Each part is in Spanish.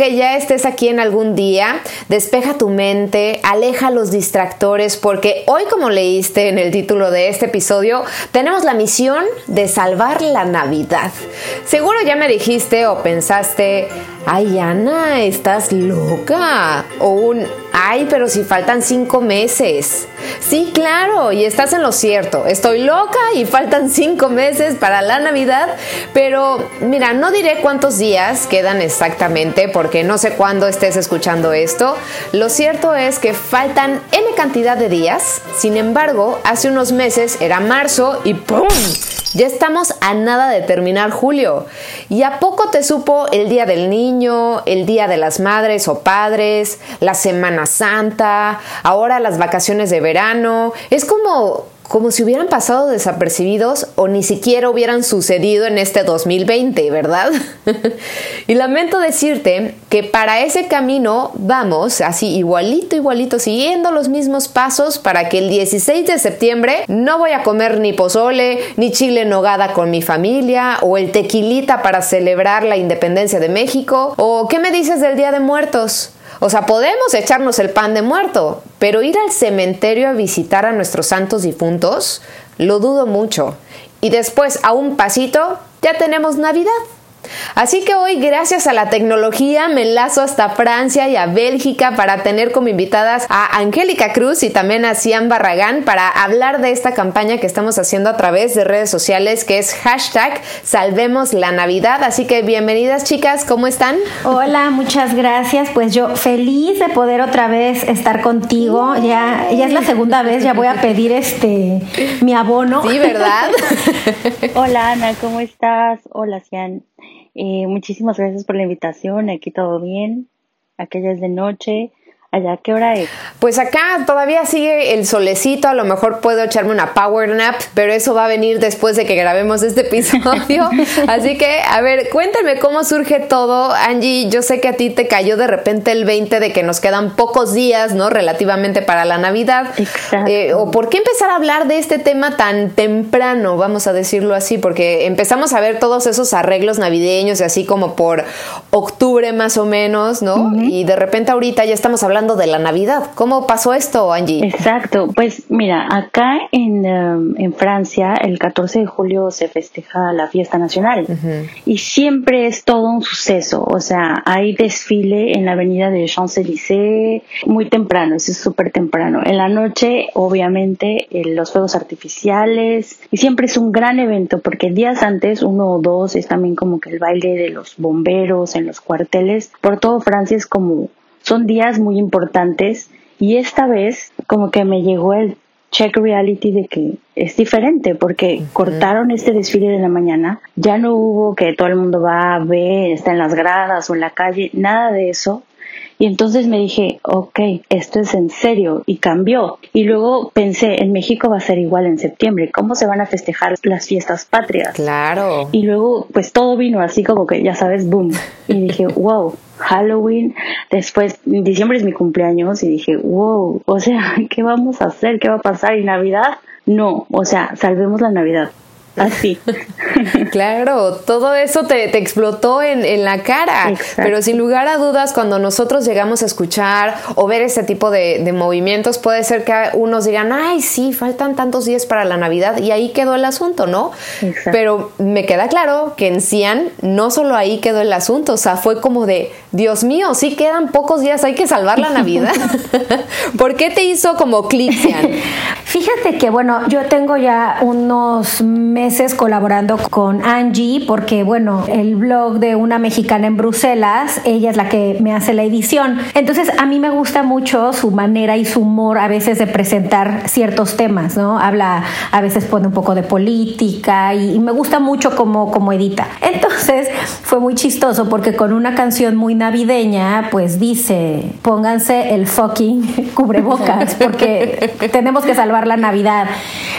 Que ya estés aquí en algún día. Despeja tu mente, aleja los distractores, porque hoy, como leíste en el título de este episodio, tenemos la misión de salvar la Navidad. Seguro ya me dijiste o pensaste, ay Ana, estás loca. O un, ay, pero si faltan cinco meses. Sí, claro, y estás en lo cierto. Estoy loca y faltan cinco meses para la Navidad, pero mira, no diré cuántos días quedan exactamente porque no sé cuándo estés escuchando esto. Lo cierto es que faltan N cantidad de días, sin embargo, hace unos meses era marzo y ¡pum! Ya estamos a nada de terminar julio. ¿Y a poco te supo el Día del Niño, el Día de las Madres o Padres, la Semana Santa, ahora las vacaciones de verano? Es como como si hubieran pasado desapercibidos o ni siquiera hubieran sucedido en este 2020, ¿verdad? y lamento decirte que para ese camino vamos así igualito, igualito, siguiendo los mismos pasos para que el 16 de septiembre no voy a comer ni pozole, ni chile en nogada con mi familia, o el tequilita para celebrar la independencia de México, o ¿qué me dices del Día de Muertos? O sea, podemos echarnos el pan de muerto, pero ir al cementerio a visitar a nuestros santos difuntos, lo dudo mucho. Y después, a un pasito, ya tenemos Navidad. Así que hoy, gracias a la tecnología, me enlazo hasta Francia y a Bélgica para tener como invitadas a Angélica Cruz y también a Cian Barragán para hablar de esta campaña que estamos haciendo a través de redes sociales que es hashtag Salvemos la Navidad. Así que bienvenidas chicas, ¿cómo están? Hola, muchas gracias. Pues yo feliz de poder otra vez estar contigo. Ya, ya es la segunda vez, ya voy a pedir este mi abono. Sí, ¿verdad? Hola Ana, ¿cómo estás? Hola Cian. Eh, muchísimas gracias por la invitación. Aquí todo bien. Aquella es de noche. ¿Allá qué hora es? Pues acá todavía sigue el solecito, a lo mejor puedo echarme una power nap, pero eso va a venir después de que grabemos este episodio. Así que, a ver, cuéntame cómo surge todo. Angie, yo sé que a ti te cayó de repente el 20 de que nos quedan pocos días, ¿no? Relativamente para la Navidad. Exacto. Eh, ¿O por qué empezar a hablar de este tema tan temprano, vamos a decirlo así? Porque empezamos a ver todos esos arreglos navideños y así como por octubre más o menos, ¿no? Y de repente ahorita ya estamos hablando de la Navidad. ¿Cómo pasó esto, Angie? Exacto, pues mira, acá en, um, en Francia el 14 de julio se festeja la fiesta nacional y siempre es todo un suceso, o sea, hay desfile en la avenida de Champs-Élysées muy temprano, es súper temprano. En la noche, obviamente, eh, los fuegos artificiales y siempre es un gran evento porque días antes, uno o dos, es también como que el baile de los bomberos en los cuarteles. Por todo Francia es como son días muy importantes y esta vez como que me llegó el check reality de que es diferente porque cortaron este desfile de la mañana, ya no hubo que todo el mundo va a ver, está en las gradas o en la calle, nada de eso. Y entonces me dije, ok, esto es en serio y cambió. Y luego pensé, en México va a ser igual en septiembre, ¿cómo se van a festejar las fiestas patrias? Claro. Y luego pues todo vino así como que, ya sabes, boom. Y dije, wow, Halloween, después diciembre es mi cumpleaños y dije, wow, o sea, ¿qué vamos a hacer? ¿Qué va a pasar? ¿Y Navidad? No, o sea, salvemos la Navidad. Así. claro, todo eso te, te explotó en, en, la cara. Exacto. Pero sin lugar a dudas, cuando nosotros llegamos a escuchar o ver este tipo de, de, movimientos, puede ser que unos digan, ay, sí, faltan tantos días para la Navidad y ahí quedó el asunto, ¿no? Exacto. Pero me queda claro que en Cian no solo ahí quedó el asunto, o sea, fue como de, Dios mío, sí quedan pocos días, hay que salvar la Navidad. ¿Por qué te hizo como clic, Cian? Fíjate que, bueno, yo tengo ya unos meses meses colaborando con Angie porque, bueno, el blog de una mexicana en Bruselas, ella es la que me hace la edición. Entonces, a mí me gusta mucho su manera y su humor a veces de presentar ciertos temas, ¿no? Habla, a veces pone un poco de política y, me gusta mucho como, como edita. Entonces, fue muy chistoso porque con una canción muy navideña, pues dice, pónganse el fucking cubrebocas porque tenemos que salvar la Navidad.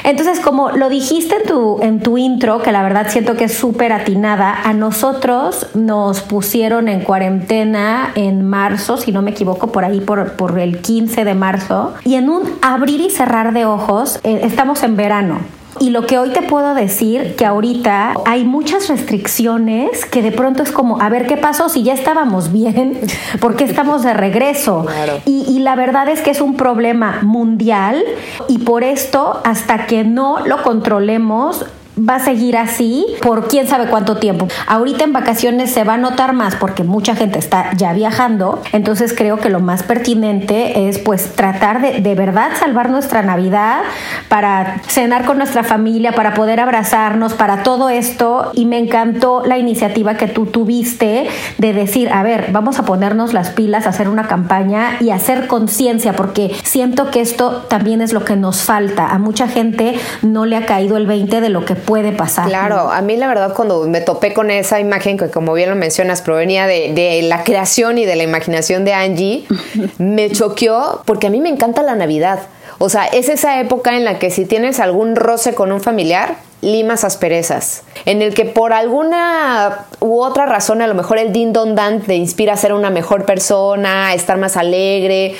Entonces, como lo dijiste en tu, en tu intro, que la verdad siento que es súper atinada, a nosotros nos pusieron en cuarentena en marzo, si no me equivoco, por ahí por, por el 15 de marzo, y en un abrir y cerrar de ojos, eh, estamos en verano. Y lo que hoy te puedo decir, que ahorita hay muchas restricciones que de pronto es como, a ver qué pasó si ya estábamos bien, ¿por qué estamos de regreso? Y, y la verdad es que es un problema mundial y por esto, hasta que no lo controlemos, va a seguir así por quién sabe cuánto tiempo. Ahorita en vacaciones se va a notar más porque mucha gente está ya viajando, entonces creo que lo más pertinente es pues tratar de de verdad salvar nuestra Navidad para cenar con nuestra familia, para poder abrazarnos, para todo esto y me encantó la iniciativa que tú tuviste de decir, a ver, vamos a ponernos las pilas, hacer una campaña y hacer conciencia porque siento que esto también es lo que nos falta. A mucha gente no le ha caído el 20 de lo que puede pasar. Claro, a mí la verdad cuando me topé con esa imagen que como bien lo mencionas provenía de, la creación y de la imaginación de Angie, me choqueó porque a mí me encanta la Navidad. O sea, es esa época en la que si tienes algún roce con un familiar, limas asperezas, en el que por alguna u otra razón a lo mejor el din don dan te inspira a ser una mejor persona, a estar más alegre.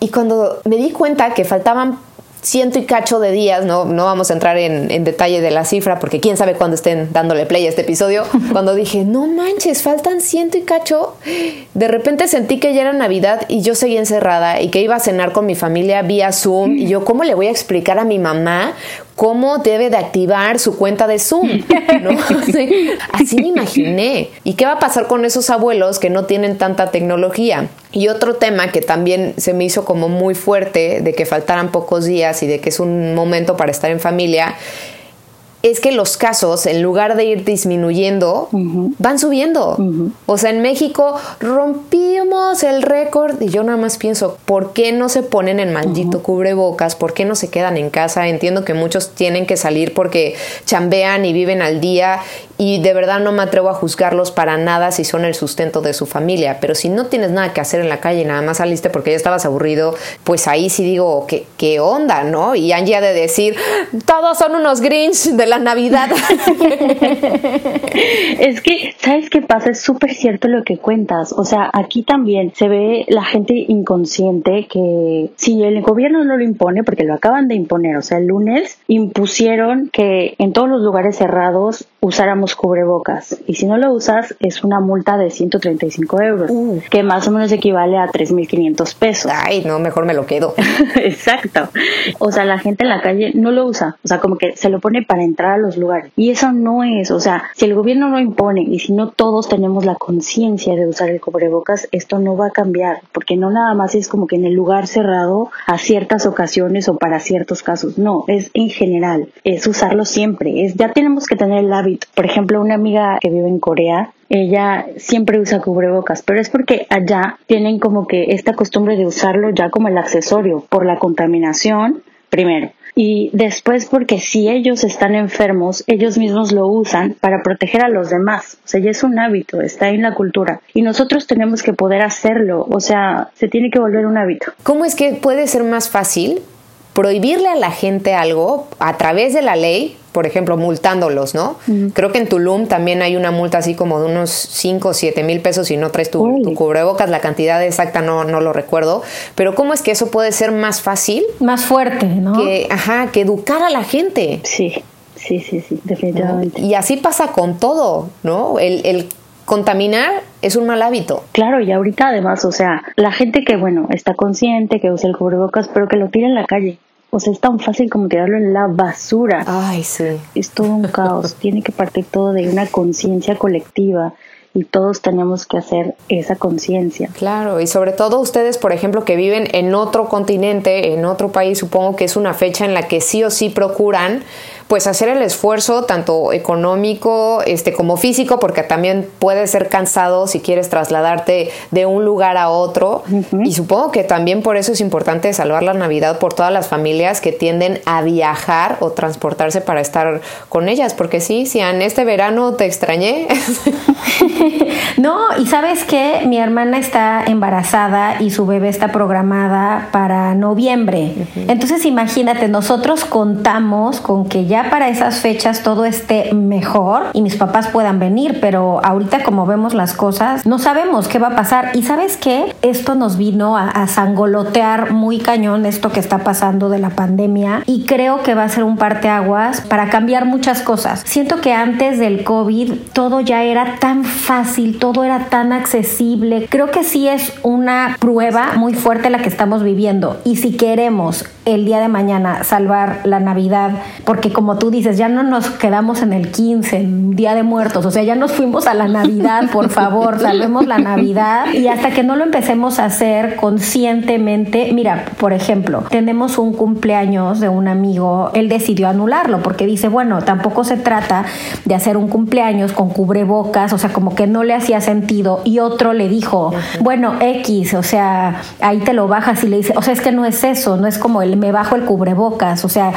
Y cuando me di cuenta que faltaban ciento y cacho de días, no, no vamos a entrar en, detalle de la cifra porque quién sabe cuándo estén dándole play a este episodio, cuando dije, no manches, faltan ciento y cacho, de repente sentí que ya era Navidad y yo seguía encerrada y que iba a cenar con mi familia vía Zoom y yo, ¿cómo le voy a explicar a mi mamá cómo debe de activar su cuenta de Zoom. Así, me imaginé. ¿Y qué va a pasar con esos abuelos que no tienen tanta tecnología? Y otro tema que también se me hizo como muy fuerte de que faltaran pocos días y de que es un momento para estar en familia es que los casos, en lugar de ir disminuyendo, van subiendo. O sea, en México rompimos el récord y yo nada más pienso, ¿por qué no se ponen el maldito cubrebocas? ¿Por qué no se quedan en casa? Entiendo que muchos tienen que salir porque chambean y viven al día y de verdad no me atrevo a juzgarlos para nada si son el sustento de su familia, pero si no tienes nada que hacer en la calle y nada más saliste porque ya estabas aburrido, pues ahí sí digo, ¿qué, qué onda, no? Y Angie ha de decir, todos son unos Grinch de la Navidad. es que, ¿sabes qué pasa? Es súper cierto lo que cuentas. O sea, aquí también se ve la gente inconsciente que si el gobierno no lo impone, porque lo acaban de imponer, o sea, el lunes impusieron que en todos los lugares cerrados usáramos cubrebocas y si no lo usas es una multa de 135 euros, uh. que más o menos equivale a 3.500 pesos. Ay, no, mejor me lo quedo. Exacto. O sea, la gente en la calle no lo usa, o sea, como que se lo pone para entrar a los lugares. Y eso no es, o sea, si el gobierno lo impone y si no todos tenemos la conciencia de usar el cubrebocas, esto no va a cambiar, porque no nada más es como que en el lugar cerrado a ciertas ocasiones o para ciertos casos, no, es en general, es usarlo siempre, es ya tenemos que tener el hábito por ejemplo, una amiga que vive en Corea, ella siempre usa cubrebocas, pero es porque allá tienen como que esta costumbre de usarlo ya como el accesorio por la contaminación, primero. Y después porque si ellos están enfermos, ellos mismos lo usan para proteger a los demás. O sea, ya es un hábito, está en la cultura. Y nosotros tenemos que poder hacerlo. O sea, se tiene que volver un hábito. ¿Cómo es que puede ser más fácil prohibirle a la gente algo a través de la ley, por ejemplo, multándolos, ¿no? Creo que en Tulum también hay una multa así como de unos 5 o 7 mil pesos si no traes tu, cubrebocas, la cantidad exacta no, no lo recuerdo, pero ¿cómo es que eso puede ser más fácil? Más fuerte, ¿no? Que, ajá, que educar a la gente. Sí, sí, sí, sí, definitivamente. Y así pasa con todo, ¿no? El, el contaminar es un mal hábito. Claro, y ahorita además, o sea, la gente que, bueno, está consciente, que usa el cubrebocas, pero que lo tira en la calle. O sea, es tan fácil como tirarlo en la basura. Ay, sí. Es todo un caos. Tiene que partir todo de una conciencia colectiva y todos tenemos que hacer esa conciencia. Claro, y sobre todo ustedes, por ejemplo, que viven en otro continente, en otro país, supongo que es una fecha en la que sí o sí procuran pues hacer el esfuerzo tanto económico este como físico porque también puede ser cansado si quieres trasladarte de un lugar a otro y supongo que también por eso es importante salvar la Navidad por todas las familias que tienden a viajar o transportarse para estar con ellas porque sí, si en este verano te extrañé. no, y sabes que mi hermana está embarazada y su bebé está programada para noviembre. Entonces imagínate, nosotros contamos con que ya para esas fechas todo esté mejor y mis papás puedan venir, pero ahorita como vemos las cosas, no sabemos qué va a pasar. Y sabes qué, esto nos vino a, a sangolotear muy cañón esto que está pasando de la pandemia y creo que va a ser un parteaguas para cambiar muchas cosas. Siento que antes del COVID todo ya era tan fácil, todo era tan accesible. Creo que sí es una prueba muy fuerte la que estamos viviendo y si queremos el día de mañana salvar la Navidad, porque como tú dices, ya no nos quedamos en el 15, en Día de Muertos, o sea, ya nos fuimos a la Navidad, por favor, salvemos la Navidad. Y hasta que no lo empecemos a hacer conscientemente, mira, por ejemplo, tenemos un cumpleaños de un amigo, él decidió anularlo porque dice, bueno, tampoco se trata de hacer un cumpleaños con cubrebocas, o sea, como que no le hacía sentido. Y otro le dijo, bueno, X, o sea, ahí te lo bajas y le dice, o sea, es que no es eso, no es como el me bajo el cubrebocas, o sea,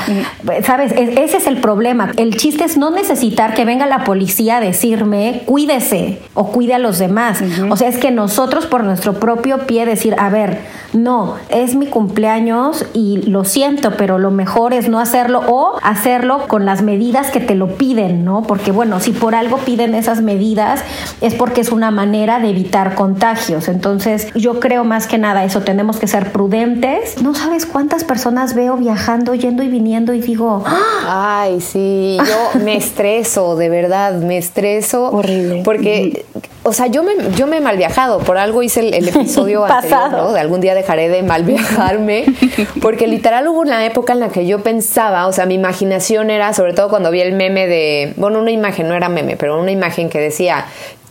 sabes, ese es el problema. El chiste es no necesitar que venga la policía a decirme, cuídese o cuide a los demás. O sea, es que nosotros por nuestro propio pie decir, a ver, no, es mi cumpleaños y lo siento, pero lo mejor es no hacerlo o hacerlo con las medidas que te lo piden, ¿no? Porque bueno, si por algo piden esas medidas es porque es una manera de evitar contagios. Entonces, yo creo más que nada eso, tenemos que ser prudentes. No sabes cuántas personas veo viajando, yendo y viniendo y digo, ¡Ah! Ay, sí, yo me estreso, de verdad, me estreso. Horrible. Porque, o sea, yo me, yo me he mal viajado, por algo hice el, episodio anterior, ¿no? De algún día dejaré de mal viajarme, porque literal hubo una época en la que yo pensaba, o sea, mi imaginación era, sobre todo cuando vi el meme de, bueno, una imagen, no era meme, pero una imagen que decía,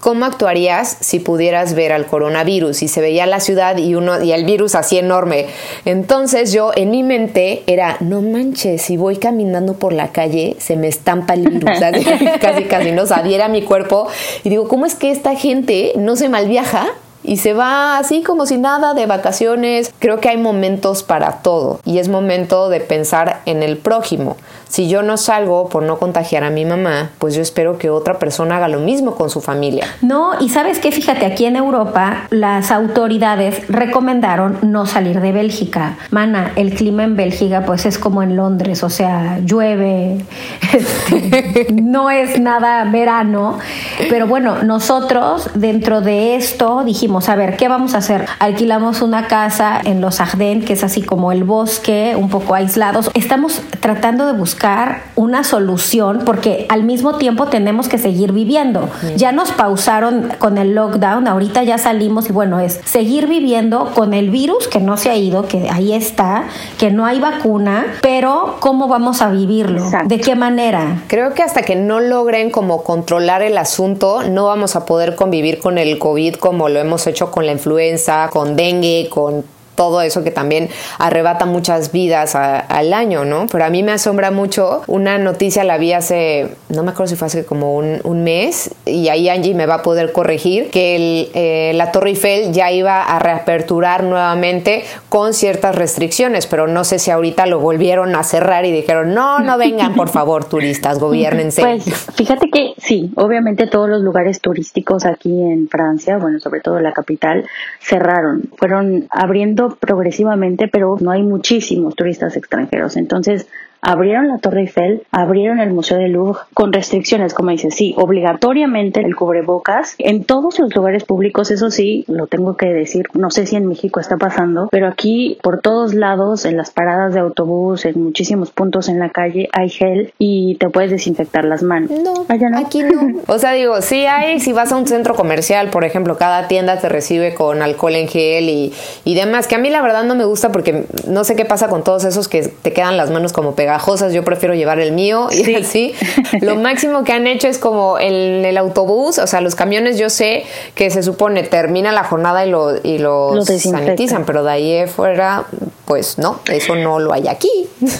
¿Cómo actuarías si pudieras ver al coronavirus? Y se veía la ciudad y uno y el virus así enorme. Entonces yo en mi mente era, no manches, si voy caminando por la calle se me estampa el virus, casi casi no sabiera mi cuerpo y digo, ¿cómo es que esta gente no se malviaja? Y se va así como si nada de vacaciones. Creo que hay momentos para todo y es momento de pensar en el prójimo. Si yo no salgo por no contagiar a mi mamá, pues yo espero que otra persona haga lo mismo con su familia. No, y sabes que fíjate, aquí en Europa las autoridades recomendaron no salir de Bélgica. Mana, el clima en Bélgica pues es como en Londres, o sea, llueve, este, no es nada verano, pero bueno, nosotros dentro de esto dijimos, a ver, ¿qué vamos a hacer? Alquilamos una casa en Los Ardennes, que es así como el bosque, un poco aislados. Estamos tratando de buscar una solución porque al mismo tiempo tenemos que seguir viviendo. Ya nos pausaron con el lockdown, ahorita ya salimos y bueno, es seguir viviendo con el virus que no se ha ido, que ahí está, que no hay vacuna, pero ¿cómo vamos a vivirlo? ¿De qué manera? Creo que hasta que no logren como controlar el asunto, no vamos a poder convivir con el COVID como lo hemos hecho con la influenza, con dengue, con todo eso que también arrebata muchas vidas al año, ¿no? Pero a mí me asombra mucho, una noticia la vi hace, no me acuerdo si fue hace como un, mes, y ahí Angie me va a poder corregir, que eh, la Torre Eiffel ya iba a reaperturar nuevamente con ciertas restricciones, pero no sé si ahorita lo volvieron a cerrar y dijeron, no, no vengan, por favor, turistas, gobiernense. Pues fíjate que sí, obviamente todos los lugares turísticos aquí en Francia, bueno, sobre todo la capital, cerraron, fueron abriendo progresivamente, pero no hay muchísimos turistas extranjeros. Entonces, abrieron la Torre Eiffel, abrieron el Museo del Louvre con restricciones, como dice, sí, obligatoriamente el cubrebocas en todos los lugares públicos, eso sí, lo tengo que decir, no sé si en México está pasando, pero aquí por todos lados, en las paradas de autobús, en muchísimos puntos en la calle, hay gel y te puedes desinfectar las manos. No, aquí no. o sea, digo, sí hay, si vas a un centro comercial, por ejemplo, cada tienda te recibe con alcohol en gel y, y demás, que a mí la verdad no me gusta porque no sé qué pasa con todos esos que te quedan las manos como pegadas yo prefiero llevar el mío y así. Lo máximo que han hecho es como en el autobús, o sea, los camiones yo sé que se supone termina la jornada y lo, y los sanitizan, pero de ahí fuera pues no, eso no lo hay aquí.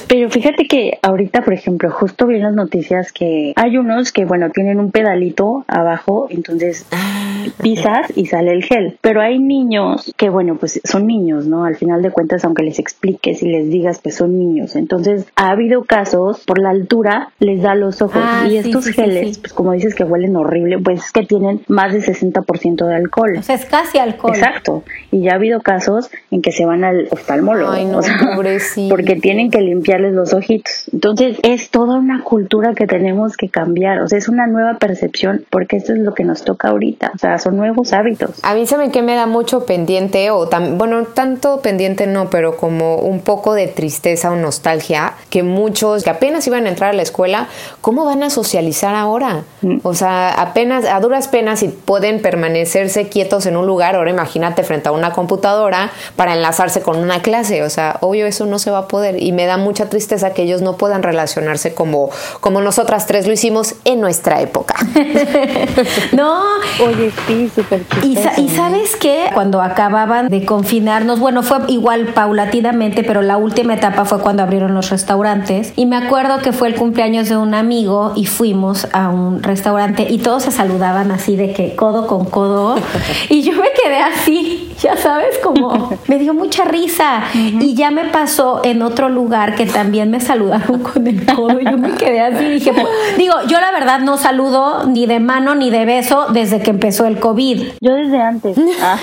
Pero fíjate que ahorita, por ejemplo, justo vi en las noticias que hay unos que, bueno, tienen un pedalito abajo, entonces ah, pisas y sale el gel. Pero hay niños que, bueno, pues son niños, ¿no? Al final de cuentas, aunque les expliques y les digas, pues son niños. Entonces, ha habido casos, por la altura, les da los ojos. Ah, y estos geles, pues como dices que huelen horrible, pues es que tienen más de 60% de alcohol. O sea, es casi alcohol. Exacto. Y ya ha habido casos en que se van al oftalmólogo. Ay, no, porque tienen que limpiarles los ojitos. Entonces, es toda una cultura que tenemos que cambiar. O sea, es una nueva percepción porque esto es lo que nos toca ahorita. O sea, son nuevos hábitos. A mí saben que me da mucho pendiente o tan, bueno, tanto pendiente no, pero como un poco de tristeza o nostalgia que muchos que apenas iban a entrar a la escuela, ¿cómo van a socializar ahora? Mm. O sea, apenas a duras penas y pueden permanecerse quietos en un lugar, ahora imagínate frente a una computadora para enlazarse con una clase, o sea, obvio eso no se va a poder y me da mucha tristeza que ellos no puedan relacionarse como como nosotras tres lo hicimos en nuestra época. no, oye, sí, súper y, y sabes que cuando acababan de confinarnos, bueno, fue igual paulatinamente, pero la última etapa fue cuando abrieron los restaurantes. Y me acuerdo que fue el cumpleaños de un amigo y fuimos a un restaurante y todos se saludaban así de que codo con codo. Y yo me quedé así, ya sabes, como me dio mucha risa. Y ya me pasó en otro lugar que también me saludaron con el codo. Y yo me quedé así y dije, pues, digo, yo la verdad no saludo ni de mano ni de beso desde que empezó el COVID. Yo desde antes. Ah.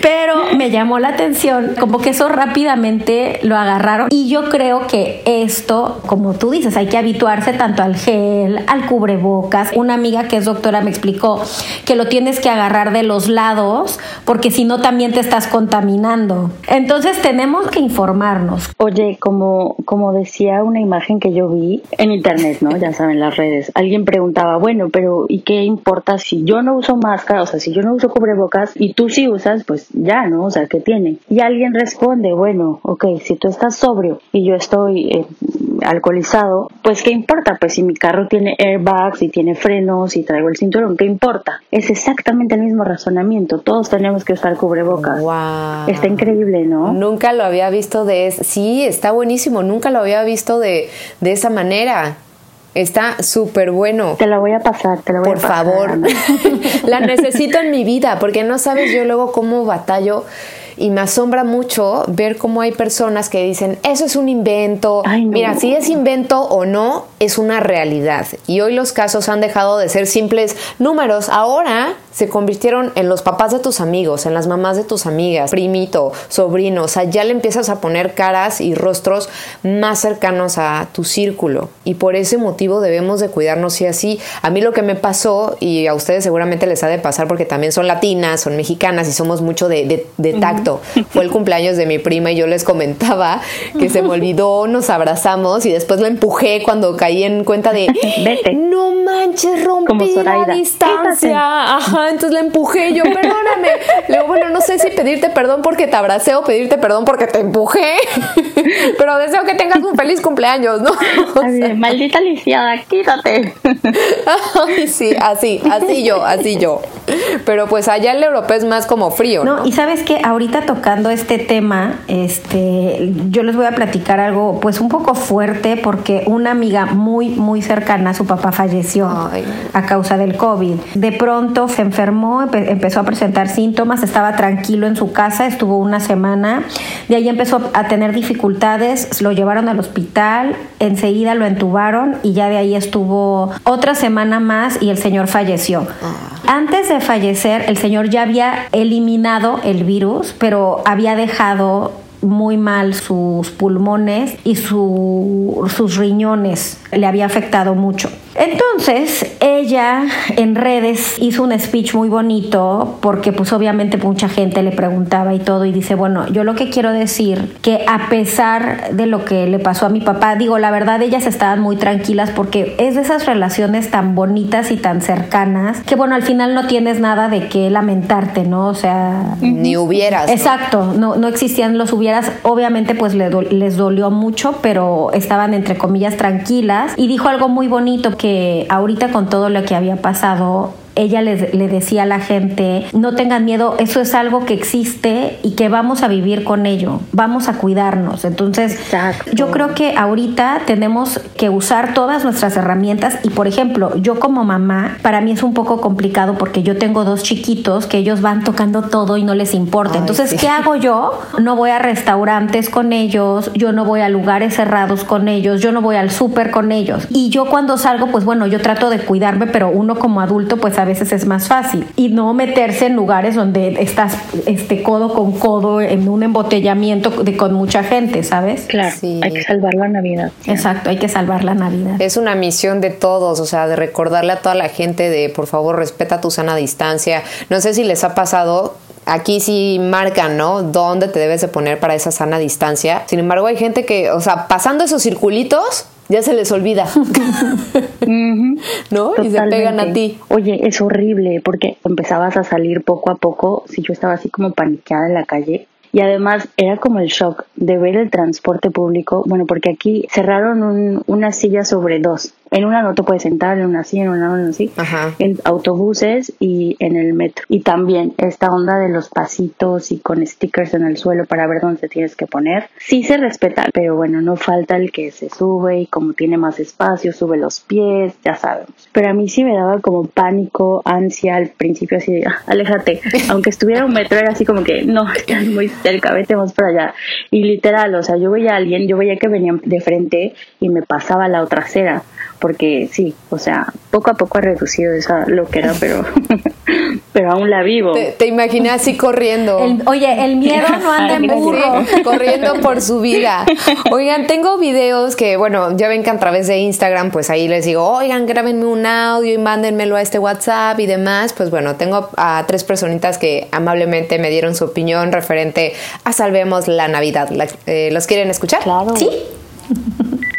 Pero me llamó la atención, como que eso rápidamente lo agarraron. Y yo creo que esto, como tú dices, hay que habituarse tanto al gel, al cubrebocas. Una amiga que es doctora me explicó que lo tienes que agarrar de los lados, porque si no también te estás contaminando. Entonces tenemos que informarnos. Oye, como, como decía una imagen que yo vi en internet, ¿no? Ya saben, las redes. Alguien preguntaba, bueno, pero ¿y qué importa si yo no uso máscara? O sea, si yo no uso cubrebocas y tú sí usas, pues ya, ¿no? O sea, ¿qué tiene? Y alguien responde, bueno, ok, si tú estás sobrio y yo estoy eh, alcoholizado, pues ¿qué importa? Pues si mi carro tiene airbags y tiene frenos y traigo el cinturón, ¿qué importa? Es exactamente el mismo razonamiento. Todos tenemos que usar cubrebocas. Wow. Está increíble, ¿no? Nunca lo había visto de... Sí, está buenísimo. Nunca lo había visto de, de esa manera. Está súper bueno. Te la voy a pasar, te la voy a pasar. Por favor. la necesito en mi vida, porque no sabes yo luego cómo batallo y me asombra mucho ver cómo hay personas que dicen, eso es un invento. Mira, si es invento o no, es una realidad. Y hoy los casos han dejado de ser simples números. Ahora se convirtieron en los papás de tus amigos, en las mamás de tus amigas, primito, sobrino. O sea, ya le empiezas a poner caras y rostros más cercanos a tu círculo. Y por ese motivo debemos de cuidarnos y así. A mí lo que me pasó, y a ustedes seguramente les ha de pasar porque también son latinas, son mexicanas y somos mucho de, de tacto fue el cumpleaños de mi prima y yo les comentaba que se me olvidó, nos abrazamos y después la empujé cuando caí en cuenta de Vete. no manches, rompí la distancia. Ajá, entonces la empujé yo, perdóname. Le digo, bueno, no sé si pedirte perdón porque te abracé o pedirte perdón porque te empujé. Pero deseo que tengas un feliz cumpleaños, ¿no? maldita lisiada, quítate. Ay, sí, así, así yo, así yo. Pero pues allá el europeo es más como frío. No, y sabes que ahorita tocando este tema, este, yo les voy a platicar algo pues un poco fuerte porque una amiga muy, muy cercana, su papá falleció a causa del COVID. De pronto se enfermó, empezó a presentar síntomas, estaba tranquilo en su casa, estuvo una semana, de ahí empezó a tener dificultades, lo llevaron al hospital, enseguida lo entubaron y ya de ahí estuvo otra semana más y el señor falleció. Ah. Antes de fallecer, el señor ya había eliminado el virus, pero había dejado muy mal sus pulmones y sus riñones. Le había afectado mucho. Entonces, ella en redes hizo un speech muy bonito porque pues obviamente mucha gente le preguntaba y todo y dice, bueno, yo lo que quiero decir que a pesar de lo que le pasó a mi papá, digo, la verdad ellas estaban muy tranquilas porque es de esas relaciones tan bonitas y tan cercanas que bueno, al final no tienes nada de qué lamentarte, ¿no? O sea... Ni hubieras. Exacto, no, no existían los hubieras, obviamente pues les dolió mucho, pero estaban entre comillas tranquilas y dijo algo muy bonito que ahorita con todo lo que había pasado, ella le, decía a la gente, no tengan miedo, eso es algo que existe y que vamos a vivir con ello, vamos a cuidarnos. Entonces, yo creo que ahorita tenemos que usar todas nuestras herramientas y, por ejemplo, yo como mamá, para mí es un poco complicado porque yo tengo dos chiquitos que ellos van tocando todo y no les importa. Entonces, ¿qué hago yo? No voy a restaurantes con ellos, yo no voy a lugares cerrados con ellos, yo no voy al súper con ellos. Y yo cuando salgo, pues bueno, yo trato de cuidarme, pero uno como adulto, pues a veces es más fácil. Y no meterse en lugares donde estás este, codo con codo en un embotellamiento de, con mucha gente, ¿sabes? Claro, hay que salvar la Navidad. Exacto, hay que salvar la Navidad. Es una misión de todos, o sea, de recordarle a toda la gente de, por favor, respeta tu sana distancia. No sé si les ha pasado aquí sí marcan, ¿no? Dónde te debes de poner para esa sana distancia. Sin embargo, hay gente que, o sea, pasando esos circulitos, ya se les olvida. ¿No? Y se pegan a ti. Oye, es horrible porque empezabas a salir poco a poco. Si yo estaba así como paniqueada en la calle, y además era como el shock de ver el transporte público, bueno, porque aquí cerraron un, una silla sobre dos en una no te puedes sentar, en una así, en una no así, en autobuses y en el metro. Y también esta onda de los pasitos y con stickers en el suelo para ver dónde tienes que poner. Sí se respeta, pero bueno, no falta el que se sube y como tiene más espacio, sube los pies, ya sabemos. Pero a mí sí me daba como pánico, ansia al principio así de, ah, aléjate. Aunque estuviera un metro era así como que, no, estás muy cerca, vete más para allá. Y literal, o sea, yo veía a alguien, yo veía que venían de frente y me pasaba la otra acera porque sí, o sea, poco a poco ha reducido esa loquera, pero, pero aún la vivo. Te, imaginé así corriendo. oye, el miedo no anda en burro. corriendo por su vida. Oigan, tengo videos que, bueno, ya ven que a través de Instagram, pues ahí les digo, oigan, grábenme un audio y mándenmelo a este WhatsApp y demás. Pues bueno, tengo a tres personitas que amablemente me dieron su opinión referente a Salvemos la Navidad. Eh, ¿Los quieren escuchar? Claro. Sí.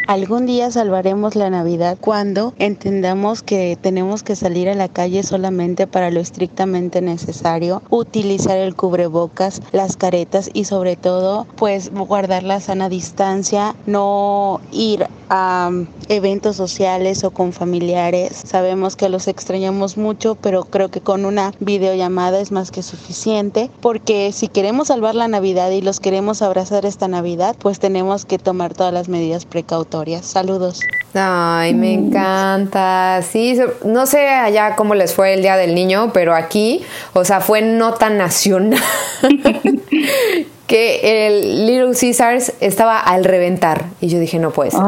Algún día salvaremos la Navidad cuando entendamos que tenemos que salir a la calle solamente para lo estrictamente necesario, utilizar el cubrebocas, las caretas y sobre todo pues guardar la sana distancia, no ir a eventos sociales o con familiares. Sabemos que los extrañamos mucho, pero creo que con una videollamada es más que suficiente, porque si queremos salvar la Navidad y los queremos abrazar esta Navidad, pues tenemos que tomar todas las medidas precautorias. Saludos. Ay, me encanta. Sí, no sé allá cómo les fue el Día del Niño, pero aquí, o sea, fue nota nacional. que el Little Caesars estaba al reventar. Y yo dije, no puede ser.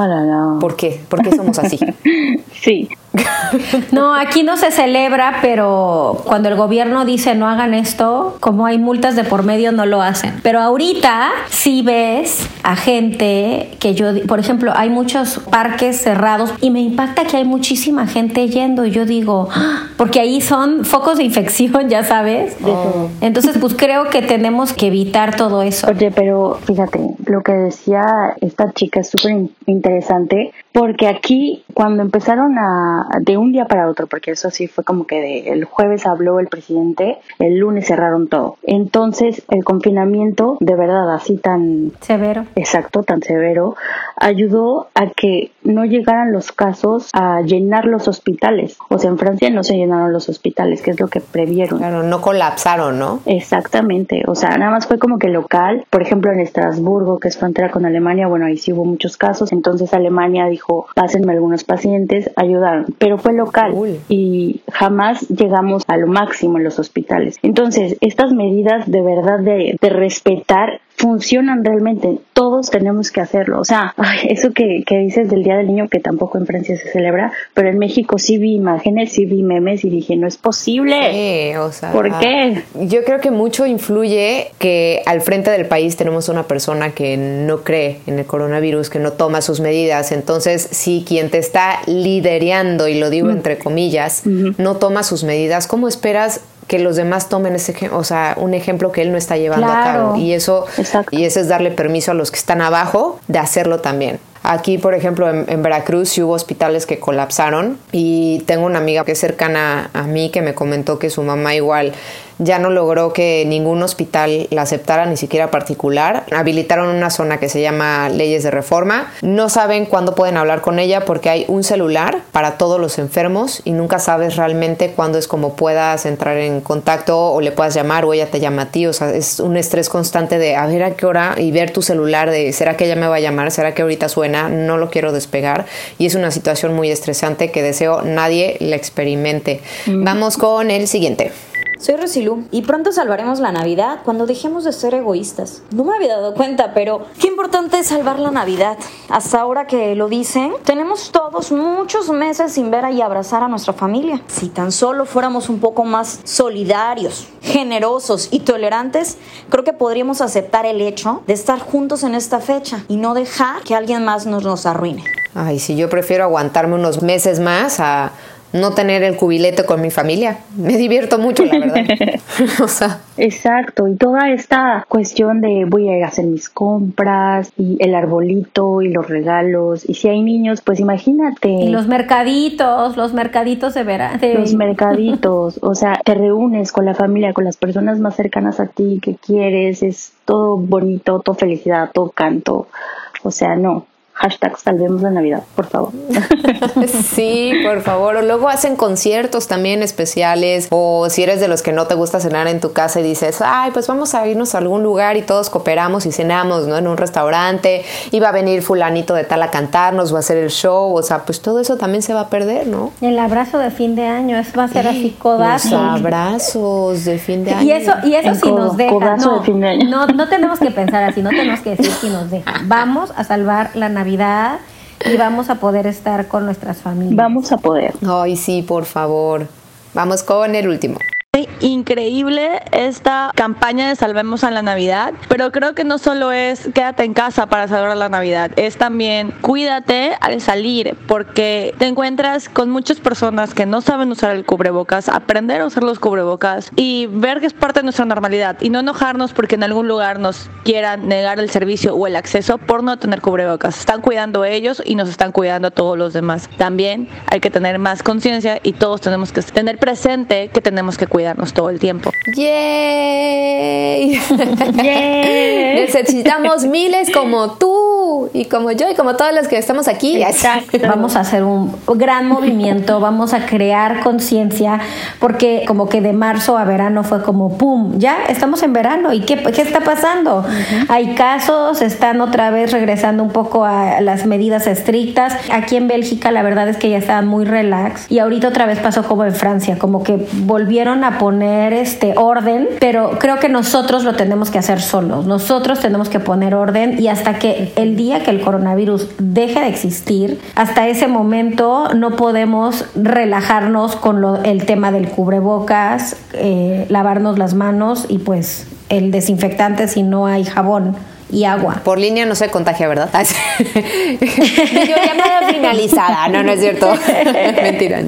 ¿Por qué? ¿Por qué somos así? sí. No, aquí no se celebra, pero cuando el gobierno dice no hagan esto, como hay multas de por medio, no lo hacen. Pero ahorita sí ves a gente que yo, por ejemplo, hay muchos parques cerrados y me impacta que hay muchísima gente yendo y yo digo, ¡Ah! porque ahí son focos de infección, ya sabes. Entonces, pues creo que tenemos que evitar todo eso. Oye, pero fíjate, lo que decía esta chica es súper interesante porque aquí cuando empezaron a de un día para otro, porque eso sí fue como que de, el jueves habló el presidente, el lunes cerraron todo. Entonces el confinamiento, de verdad así tan severo, exacto, tan severo, ayudó a que no llegaran los casos a llenar los hospitales. O sea, en Francia no se llenaron los hospitales, que es lo que previeron. Claro, no colapsaron, ¿no? Exactamente. O sea, nada más fue como que local. Por ejemplo, en Estrasburgo, que es frontera con Alemania, bueno, ahí sí hubo muchos casos. Entonces Alemania dijo pásenme algunos pacientes, ayudaron, pero fue local y jamás llegamos a lo máximo en los hospitales. Entonces, estas medidas de verdad de, de respetar funcionan realmente. Todos tenemos que hacerlo. O sea, eso que, que, dices del Día del Niño, que tampoco en Francia se celebra, pero en México sí vi imágenes, sí vi memes y dije, no es posible. Sí, o sea, ¿Por qué? Yo creo que mucho influye que al frente del país tenemos una persona que no cree en el coronavirus, que no toma sus medidas. Entonces, si quien te está liderando, y lo digo mm. entre comillas, no toma sus medidas, ¿cómo esperas que los demás tomen ese, o sea, un ejemplo que él no está llevando a cabo. Y eso, y eso es darle permiso a los que están abajo de hacerlo también. Aquí, por ejemplo, en, Veracruz sí hubo hospitales que colapsaron y tengo una amiga que es cercana a mí que me comentó que su mamá igual ya no logró que ningún hospital la aceptara, ni siquiera particular. Habilitaron una zona que se llama leyes de reforma. No saben cuándo pueden hablar con ella porque hay un celular para todos los enfermos y nunca sabes realmente cuándo es como puedas entrar en contacto o le puedas llamar o ella te llama a ti. O sea, es un estrés constante de a ver a qué hora y ver tu celular de ¿será que ella me va a llamar? ¿Será que ahorita suena? No lo quiero despegar. Y es una situación muy estresante que deseo nadie la experimente. Mm. Vamos con el siguiente. Soy Rosilú y pronto salvaremos la Navidad cuando dejemos de ser egoístas. No me había dado cuenta, pero qué importante es salvar la Navidad. Hasta ahora que lo dicen, tenemos todos muchos meses sin ver y abrazar a nuestra familia. Si tan solo fuéramos un poco más solidarios, generosos y tolerantes, creo que podríamos aceptar el hecho de estar juntos en esta fecha y no dejar que alguien más nos, nos arruine. Ay, si yo prefiero aguantarme unos meses más a no tener el cubilete con mi familia. Me divierto mucho, la verdad. o sea. Exacto, y toda esta cuestión de voy a ir a hacer mis compras y el arbolito y los regalos, y si hay niños, pues imagínate. Y los mercaditos, los mercaditos de verano. Los mercaditos, o sea, te reúnes con la familia, con las personas más cercanas a ti que quieres, es todo bonito, todo felicidad, todo canto. O sea, no, hashtag salvemos la Navidad, por favor. sí, por favor. O luego hacen conciertos también especiales. O si eres de los que no te gusta cenar en tu casa y dices, ay, pues vamos a irnos a algún lugar y todos cooperamos y cenamos, ¿no? En un restaurante. Y va a venir fulanito de tal a cantarnos, va a hacer el show. O sea, pues todo eso también se va a perder, ¿no? El abrazo de fin de año, es va a ser así codazo. Los abrazos de fin de año. Y eso, y eso sí nos deja. No, no, no tenemos que pensar así, no tenemos que decir si nos deja. Vamos a salvar la Navidad y vamos a poder estar con nuestras familias. Vamos a poder. Ay, sí, por favor. Vamos con el último increíble esta campaña de Salvemos a la Navidad, pero creo que no solo es quédate en casa para salvar la Navidad, es también cuídate al salir, porque te encuentras con muchas personas que no saben usar el cubrebocas, aprender a usar los cubrebocas y ver que es parte de nuestra normalidad y no enojarnos porque en algún lugar nos quieran negar el servicio o el acceso por no tener cubrebocas. Están cuidando ellos y nos están cuidando a todos los demás. También hay que tener más conciencia y todos tenemos que tener presente que tenemos que cuidar todo el tiempo. ¡Yay! Necesitamos miles como tú y como yo y como todas las que estamos aquí. Vamos a hacer un gran movimiento, vamos a crear conciencia, porque como que de marzo a verano fue como ¡pum! Ya estamos en verano y ¿qué, qué está pasando? Hay casos, están otra vez regresando un poco a las medidas estrictas. Aquí en Bélgica la verdad es que ya estaban muy relax y ahorita otra vez pasó como en Francia, como que volvieron a poner este orden, pero creo que nosotros lo tenemos que hacer solos. Nosotros tenemos que poner orden y hasta que el día que el coronavirus deje de existir, hasta ese momento no podemos relajarnos con el tema del cubrebocas, eh, lavarnos las manos y pues el desinfectante si no hay jabón y agua. Por línea no se contagia, ¿verdad? llamada finalizada. No, no es cierto. Mentira.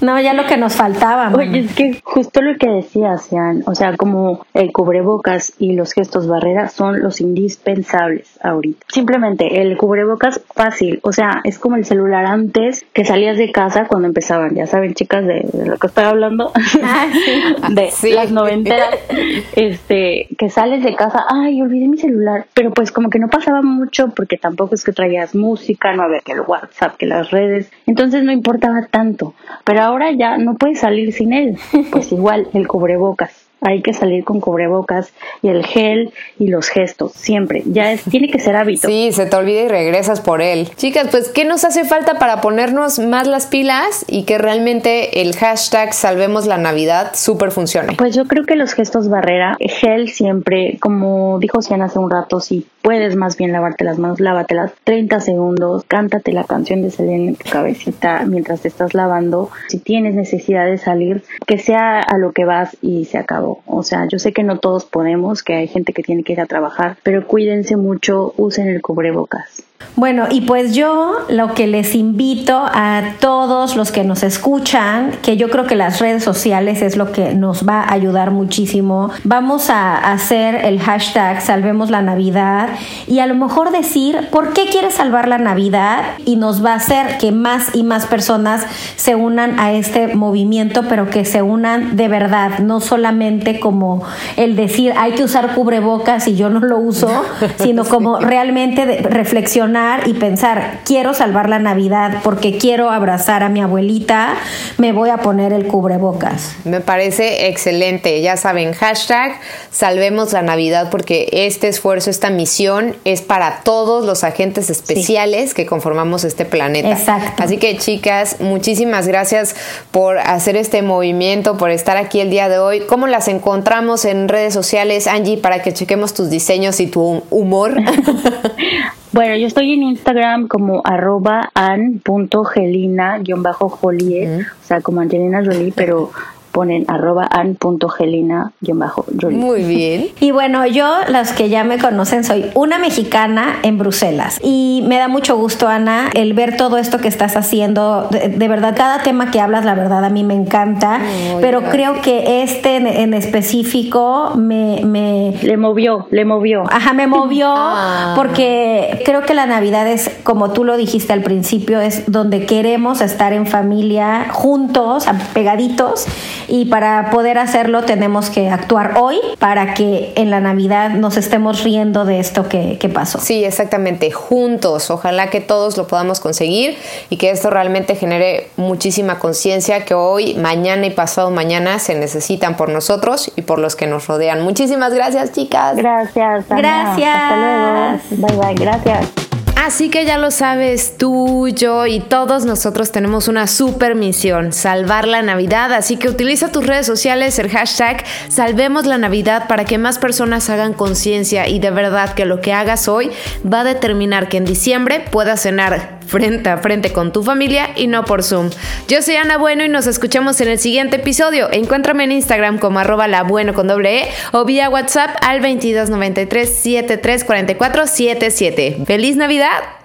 No, ya lo que nos faltaba. Oye, es que justo lo que decías, Jan, o sea, como el cubrebocas y los gestos barreras son los indispensables ahorita. Simplemente el cubrebocas fácil, o sea, es como el celular antes que salías de casa cuando empezaban, ya saben, chicas, de, lo que estoy hablando, ah, de las noventeras, este, que sales de casa, ay, olvidé mi celular, pero pues como que no pasaba mucho porque tampoco es que traías música, no había que el WhatsApp, que las redes, entonces no importaba tanto, pero ahora ya no puedes salir sin él. Pues igual, el cubrebocas hay que salir con cubrebocas y el gel y los gestos, siempre. Ya es, tiene que ser hábito. Sí, se te olvida y regresas por él. Chicas, pues, ¿qué nos hace falta para ponernos más las pilas y que realmente el hashtag Salvemos la Navidad súper funcione? Pues yo creo que los gestos barrera, gel siempre, como dijo Sian hace un rato, si puedes más bien lavarte las manos, lávatelas 30 segundos, cántate la canción de Selena en tu cabecita mientras te estás lavando. Si tienes necesidad de salir, que sea a lo que vas y se acabó. O sea, yo sé que no todos podemos, que hay gente que tiene que ir a trabajar, pero cuídense mucho, usen el cubrebocas Bueno, y pues yo lo que les invito a todos los que nos escuchan, que yo creo que las redes sociales es lo que nos va a ayudar muchísimo. Vamos a hacer el hashtag Salvemos la Navidad y a lo mejor decir por qué quieres salvar la Navidad y nos va a hacer que más y más personas se unan a este movimiento, pero que se unan de verdad, no solamente como el decir hay que usar cubrebocas y yo no lo uso, sino como realmente reflexionar y pensar, quiero salvar la Navidad porque quiero abrazar a mi abuelita, me voy a poner el cubrebocas. Me parece excelente. Ya saben, hashtag salvemos la Navidad porque este esfuerzo, esta misión es para todos los agentes especiales que conformamos este planeta. Exacto. Así que chicas, muchísimas gracias por hacer este movimiento, por estar aquí el día de hoy. ¿Cómo las encontramos en redes sociales, Angie, para que chequemos tus diseños y tu humor? Bueno, yo estoy en Instagram como arroba an.gelina-joliet, o sea, como Angelina Jolie, pero ponen arroba bajo Muy bien. Y bueno, yo, los que ya me conocen, soy una mexicana en Bruselas. Y me da mucho gusto, Ana, el ver todo esto que estás haciendo. De, verdad, cada tema que hablas, la verdad, a mí me encanta. pero creo que este en, específico me, me... Le movió, le movió. Ajá, me movió ah. porque creo que la Navidad es, como tú lo dijiste al principio, es donde queremos estar en familia, juntos, pegaditos y para poder hacerlo tenemos que actuar hoy para que en la Navidad nos estemos riendo de esto que, pasó. Sí, exactamente, juntos. Ojalá que todos lo podamos conseguir y que esto realmente genere muchísima conciencia que hoy, mañana y pasado mañana se necesitan por nosotros y por los que nos rodean. Muchísimas gracias, chicas. Gracias. Gracias. Hasta luego. Bye bye. Gracias. Así que ya lo sabes, tú, yo y todos nosotros tenemos una super misión, salvar la Navidad. Así que utiliza tus redes sociales, el hashtag Salvemos la Navidad para que más personas hagan conciencia y de verdad que lo que hagas hoy va a determinar que en diciembre puedas cenar frente a frente con tu familia y no por Zoom. Yo soy Ana Bueno y nos escuchamos en el siguiente episodio. Encuéntrame en Instagram como arroba la bueno con doble E o vía WhatsApp al 2293 734477. ¡Feliz Navidad!